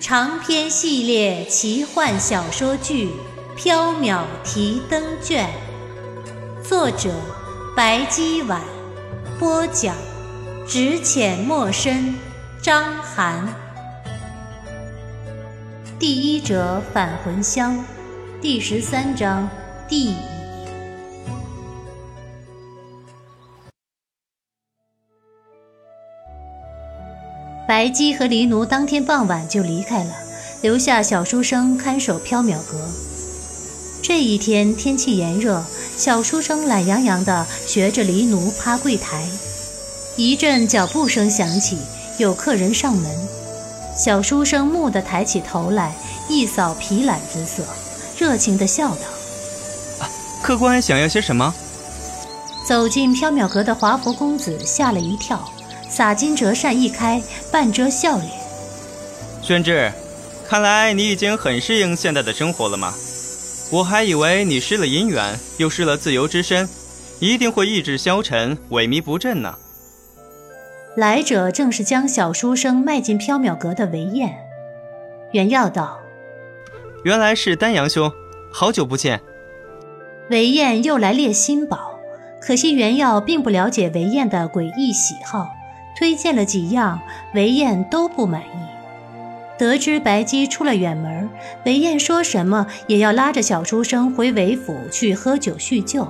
长篇系列奇幻小说剧《缥缈提灯卷》，作者白姬婉，播讲只浅墨深，张涵。第一折返魂香，第十三章地。白姬和黎奴当天傍晚就离开了，留下小书生看守缥缈阁。这一天天气炎热，小书生懒洋洋地学着黎奴趴柜台。一阵脚步声响起，有客人上门。小书生蓦地抬起头来，一扫皮懒之色，热情地笑道：“客官想要些什么？”走进缥缈阁的华服公子吓了一跳。洒金折扇一开，半遮笑脸。宣志，看来你已经很适应现在的生活了吗？我还以为你失了姻缘，又失了自由之身，一定会意志消沉、萎靡不振呢。来者正是将小书生迈进缥缈阁的韦燕。袁耀道：“原来是丹阳兄，好久不见。”韦燕又来猎新宝，可惜袁耀并不了解韦燕的诡异喜好。推荐了几样，韦燕都不满意。得知白姬出了远门，韦燕说什么也要拉着小书生回韦府去喝酒叙旧。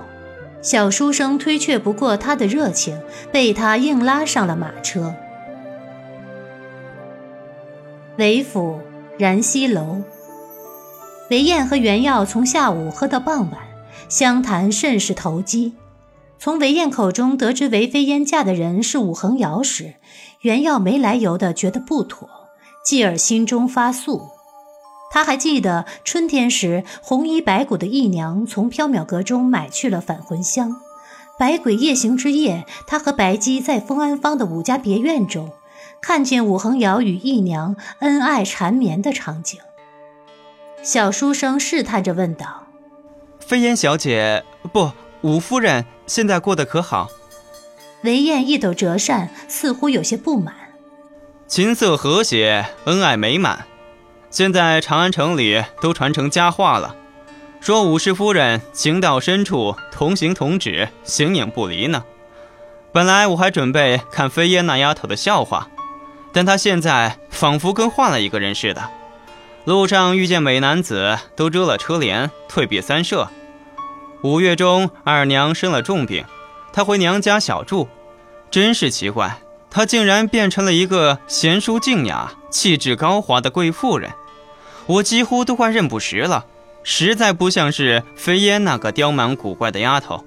小书生推却不过他的热情，被他硬拉上了马车。韦府燃溪楼，韦燕和袁耀从下午喝到傍晚，相谈甚是投机。从韦燕口中得知韦飞燕嫁的人是武恒瑶时，袁耀没来由的觉得不妥，继而心中发肃。他还记得春天时，红衣白骨的义娘从缥缈阁中买去了返魂香。百鬼夜行之夜，他和白姬在丰安坊的武家别院中，看见武恒瑶与义娘恩爱缠绵的场景。小书生试探着问道：“飞燕小姐，不。”武夫人现在过得可好？韦燕一抖折扇，似乎有些不满。琴瑟和谐，恩爱美满。现在长安城里都传成佳话了，说武氏夫人情到深处，同行同止，形影不离呢。本来我还准备看飞燕那丫头的笑话，但她现在仿佛跟换了一个人似的。路上遇见美男子，都遮了车帘，退避三舍。五月中，二娘生了重病，她回娘家小住，真是奇怪，她竟然变成了一个贤淑静雅、气质高华的贵妇人，我几乎都快认不识了，实在不像是飞烟那个刁蛮古怪的丫头。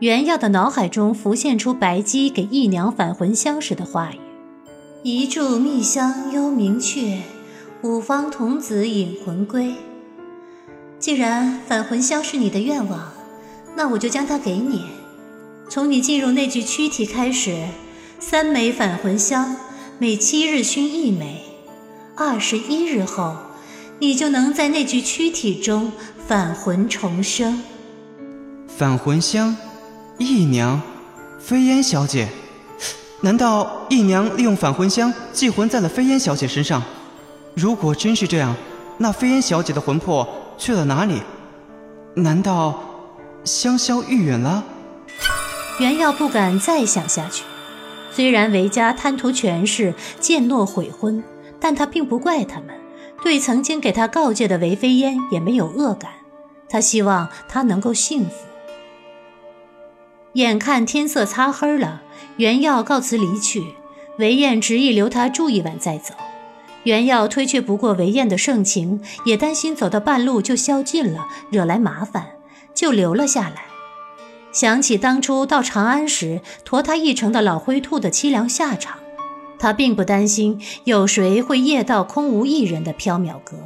袁耀的脑海中浮现出白姬给义娘返魂香时的话语：“一炷蜜香幽冥阙，五方童子引魂归。”既然返魂香是你的愿望，那我就将它给你。从你进入那具躯体开始，三枚返魂香，每七日熏一枚，二十一日后，你就能在那具躯体中返魂重生。返魂香，义娘，飞烟小姐，难道义娘利用返魂香寄魂在了飞烟小姐身上？如果真是这样，那飞烟小姐的魂魄……去了哪里？难道香消玉殒了？袁耀不敢再想下去。虽然韦家贪图权势，践诺悔婚，但他并不怪他们，对曾经给他告诫的韦飞烟也没有恶感。他希望他能够幸福。眼看天色擦黑了，袁耀告辞离去，韦燕执意留他住一晚再走。袁耀推却不过韦燕的盛情，也担心走到半路就消尽了，惹来麻烦，就留了下来。想起当初到长安时驮他一程的老灰兔的凄凉下场，他并不担心有谁会夜到空无一人的缥缈阁。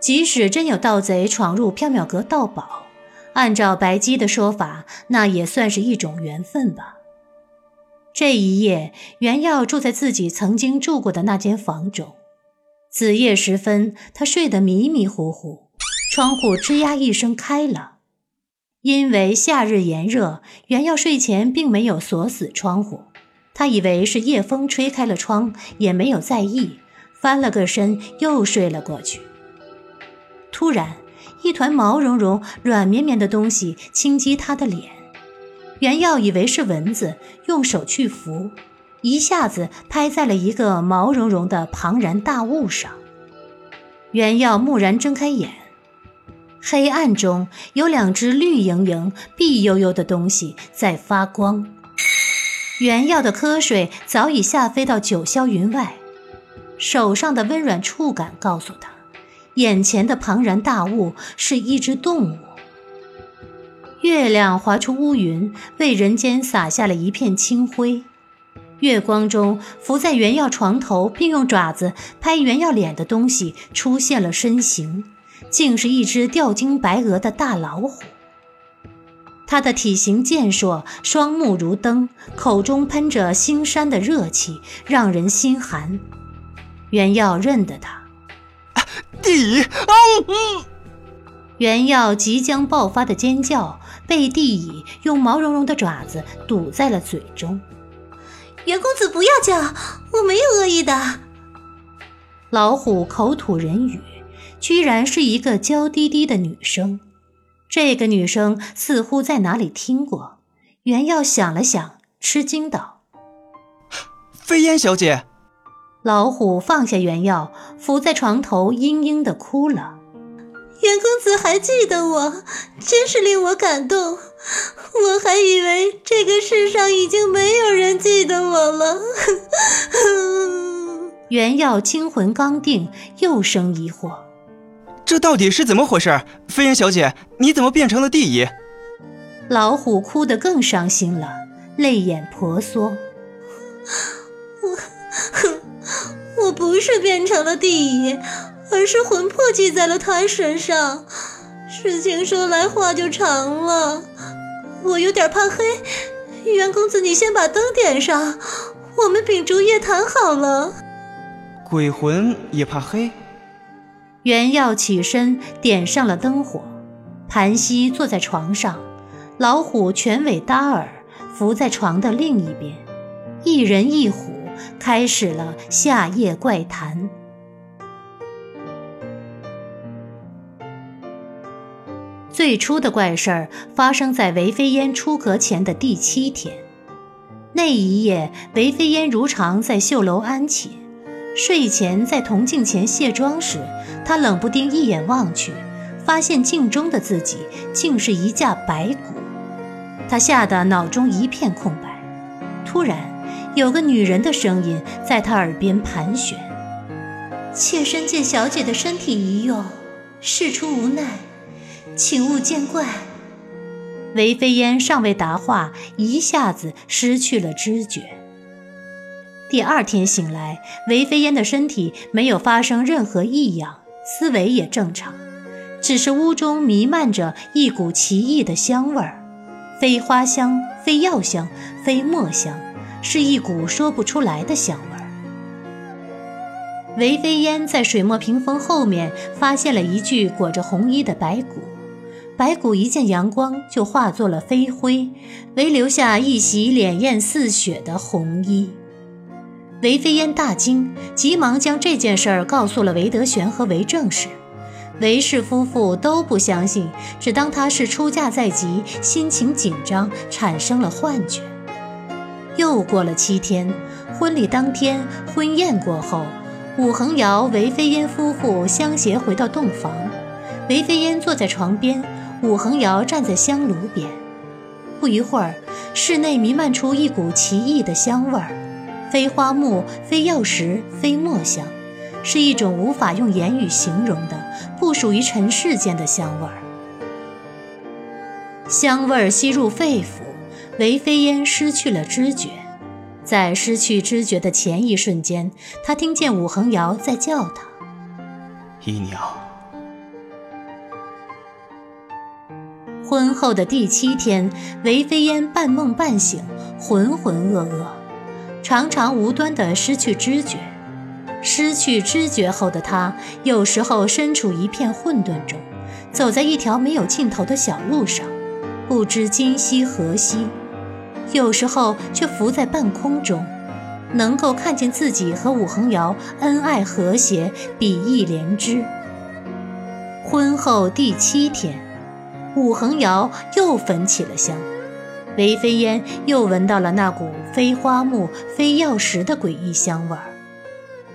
即使真有盗贼闯入缥缈阁盗宝，按照白姬的说法，那也算是一种缘分吧。这一夜，袁耀住在自己曾经住过的那间房中。子夜时分，他睡得迷迷糊糊，窗户吱呀一声开了。因为夏日炎热，袁耀睡前并没有锁死窗户，他以为是夜风吹开了窗，也没有在意，翻了个身又睡了过去。突然，一团毛茸茸、软绵绵的东西轻击他的脸，袁耀以为是蚊子，用手去扶，一下子拍在了一个毛茸茸的庞然大物上。袁耀蓦然睁开眼。黑暗中有两只绿莹莹、碧悠悠的东西在发光。原耀的瞌睡早已下飞到九霄云外，手上的温软触感告诉他，眼前的庞然大物是一只动物。月亮划出乌云，为人间洒下了一片清辉。月光中，伏在原药床头并用爪子拍原药脸的东西出现了身形。竟是一只吊睛白额的大老虎。它的体型健硕，双目如灯，口中喷着腥膻的热气，让人心寒。袁耀认得他，地蚁！袁耀即将爆发的尖叫被地乙用毛茸茸的爪子堵在了嘴中。袁公子不要叫，我没有恶意的。老虎口吐人语。居然是一个娇滴滴的女生，这个女生似乎在哪里听过。袁耀想了想，吃惊道：“ 飞燕小姐。”老虎放下袁药，伏在床头，嘤嘤的哭了。袁公子还记得我，真是令我感动。我还以为这个世上已经没有人记得我了。袁耀惊魂刚定，又生疑惑。这到底是怎么回事？飞燕小姐，你怎么变成了地姨？老虎哭得更伤心了，泪眼婆娑。我，哼，我不是变成了地蚁，而是魂魄寄在了他身上。事情说来话就长了，我有点怕黑。袁公子，你先把灯点上，我们秉烛夜谈好了。鬼魂也怕黑。袁耀起身，点上了灯火，盘膝坐在床上，老虎全尾搭耳，伏在床的另一边，一人一虎开始了夏夜怪谈。最初的怪事儿发生在韦飞烟出阁前的第七天，那一夜，韦飞烟如常在绣楼安寝。睡前在铜镜前卸妆时，他冷不丁一眼望去，发现镜中的自己竟是一架白骨。他吓得脑中一片空白。突然，有个女人的声音在他耳边盘旋：“妾身见小姐的身体已有，事出无奈，请勿见怪。”韦飞烟尚未答话，一下子失去了知觉。第二天醒来，韦飞烟的身体没有发生任何异样，思维也正常，只是屋中弥漫着一股奇异的香味儿，非花香，非药香，非墨香，是一股说不出来的香味儿。韦飞烟在水墨屏风后面发现了一具裹着红衣的白骨，白骨一见阳光就化作了飞灰，唯留下一袭潋艳似雪的红衣。韦飞烟大惊，急忙将这件事儿告诉了韦德玄和韦正氏。韦氏夫妇都不相信，只当他是出嫁在即，心情紧张，产生了幻觉。又过了七天，婚礼当天，婚宴过后，武恒瑶、韦飞烟夫妇相携回到洞房。韦飞烟坐在床边，武恒瑶站在香炉边。不一会儿，室内弥漫出一股奇异的香味儿。非花木，非药石，非墨香，是一种无法用言语形容的、不属于尘世间的香味儿。香味儿吸入肺腑，韦飞烟失去了知觉。在失去知觉的前一瞬间，他听见武恒瑶在叫他：“姨娘，婚后的第七天，韦飞烟半梦半醒，浑浑噩噩，常常无端地失去知觉。失去知觉后的他，有时候身处一片混沌中，走在一条没有尽头的小路上，不知今夕何夕；有时候却浮在半空中，能够看见自己和武恒瑶恩爱和谐，比翼连枝。婚后第七天。武恒瑶又焚起了香，韦飞烟又闻到了那股非花木非药石的诡异香味儿。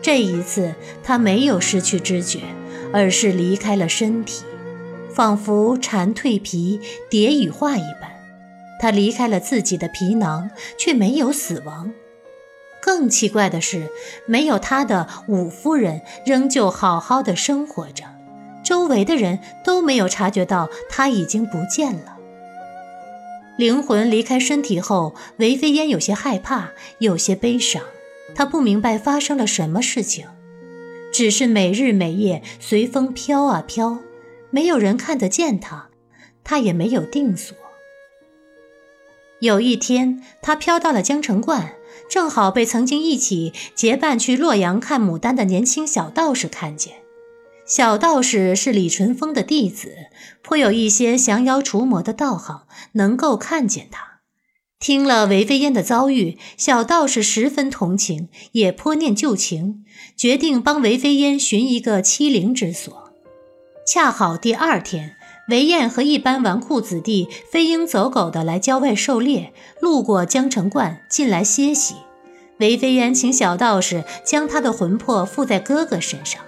这一次，他没有失去知觉，而是离开了身体，仿佛蝉蜕皮，蝶羽化一般。他离开了自己的皮囊，却没有死亡。更奇怪的是，没有他的武夫人仍旧好好的生活着。周围的人都没有察觉到他已经不见了。灵魂离开身体后，韦飞烟有些害怕，有些悲伤。他不明白发生了什么事情，只是每日每夜随风飘啊飘，没有人看得见他，他也没有定所。有一天，他飘到了江城观，正好被曾经一起结伴去洛阳看牡丹的年轻小道士看见。小道士是李淳风的弟子，颇有一些降妖除魔的道行，能够看见他。听了韦飞燕的遭遇，小道士十分同情，也颇念旧情，决定帮韦飞燕寻一个栖灵之所。恰好第二天，韦燕和一班纨绔子弟飞鹰走狗的来郊外狩猎，路过江城观，进来歇息。韦飞燕请小道士将他的魂魄附在哥哥身上。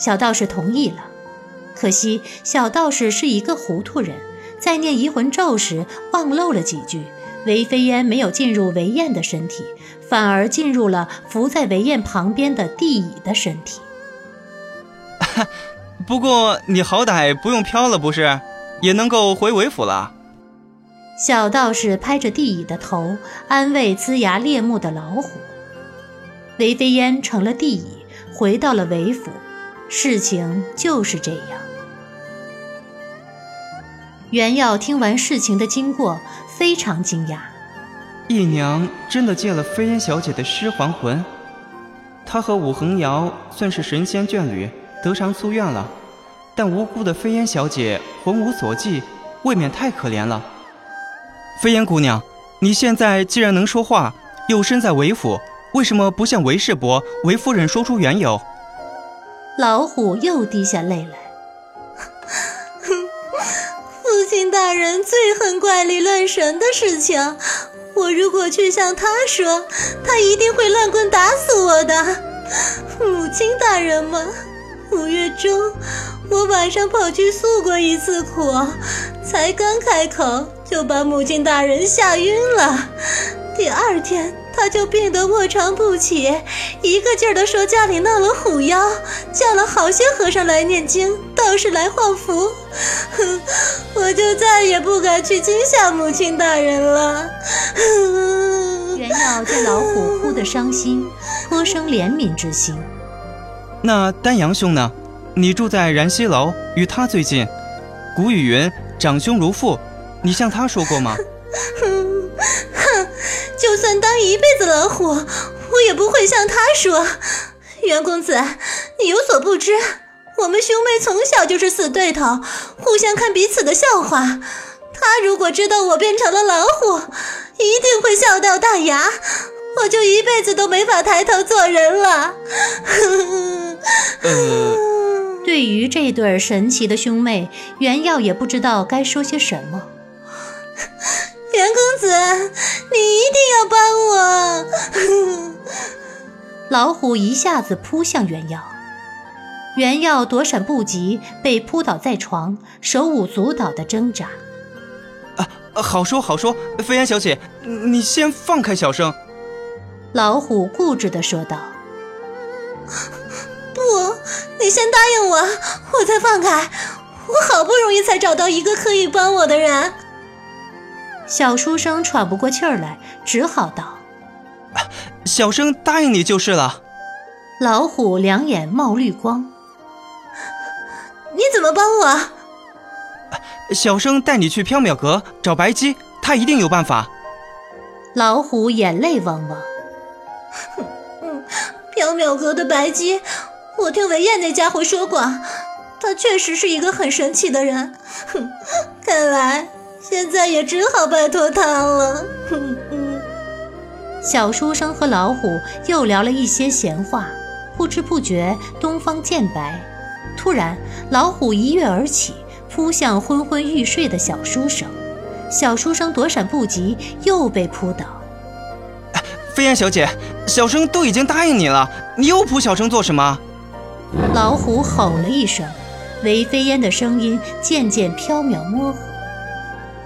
小道士同意了，可惜小道士是一个糊涂人，在念移魂咒时忘漏了几句。韦飞烟没有进入韦燕的身体，反而进入了伏在韦燕旁边的地乙的身体。不过你好歹不用飘了，不是？也能够回韦府了。小道士拍着地乙的头，安慰龇牙咧目的老虎。韦飞烟成了地乙，回到了韦府。事情就是这样。袁耀听完事情的经过，非常惊讶。义娘真的借了飞燕小姐的尸还魂，她和武恒瑶算是神仙眷侣，得偿夙愿了。但无辜的飞燕小姐魂无所寄，未免太可怜了。飞燕姑娘，你现在既然能说话，又身在韦府，为什么不向韦世伯、韦夫人说出缘由？老虎又滴下泪来。父亲大人最恨怪力乱神的事情，我如果去向他说，他一定会乱棍打死我的。母亲大人嘛，五月中我晚上跑去诉过一次苦，才刚开口就把母亲大人吓晕了。第二天。他就病得卧床不起，一个劲儿地说家里闹了虎妖，叫了好些和尚来念经，道士来画符，哼，我就再也不敢去惊吓母亲大人了。袁耀见老虎哭得伤心，颇生怜悯之心。那丹阳兄呢？你住在燃溪楼，与他最近。古语云：长兄如父，你向他说过吗？就算当一辈子老虎，我也不会向他说。袁公子，你有所不知，我们兄妹从小就是死对头，互相看彼此的笑话。他如果知道我变成了老虎，一定会笑掉大牙，我就一辈子都没法抬头做人了。对于这对神奇的兄妹，袁耀也不知道该说些什么。子，你一定要帮我！老虎一下子扑向袁耀，袁耀躲闪不及，被扑倒在床，手舞足蹈的挣扎。啊，好说好说，飞燕小姐，你先放开小生。老虎固执的说道：“不，你先答应我，我再放开。我好不容易才找到一个可以帮我的人。”小书生喘不过气儿来，只好道：“小生答应你就是了。”老虎两眼冒绿光：“你怎么帮我？”小生带你去缥缈阁找白姬，他一定有办法。老虎眼泪汪汪。嗯，缥缈阁的白姬，我听韦燕那家伙说过，他确实是一个很神奇的人。哼，看来现在也只好拜托他了。哼哼。小书生和老虎又聊了一些闲话，不知不觉东方渐白。突然，老虎一跃而起，扑向昏昏欲睡的小书生。小书生躲闪不及，又被扑倒。飞燕小姐，小生都已经答应你了，你又扑小生做什么？老虎吼了一声，韦飞燕的声音渐渐飘渺模糊。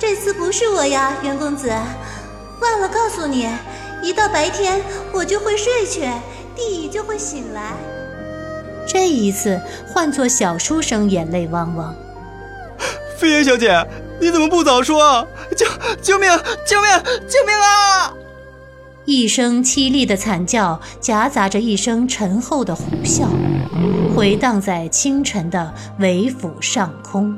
这次不是我呀，袁公子，忘了告诉你，一到白天我就会睡去，地就会醒来。这一次换作小书生，眼泪汪汪。飞燕小姐。你怎么不早说？救救命！救命！救命啊！一声凄厉的惨叫，夹杂着一声沉厚的虎啸，回荡在清晨的韦府上空。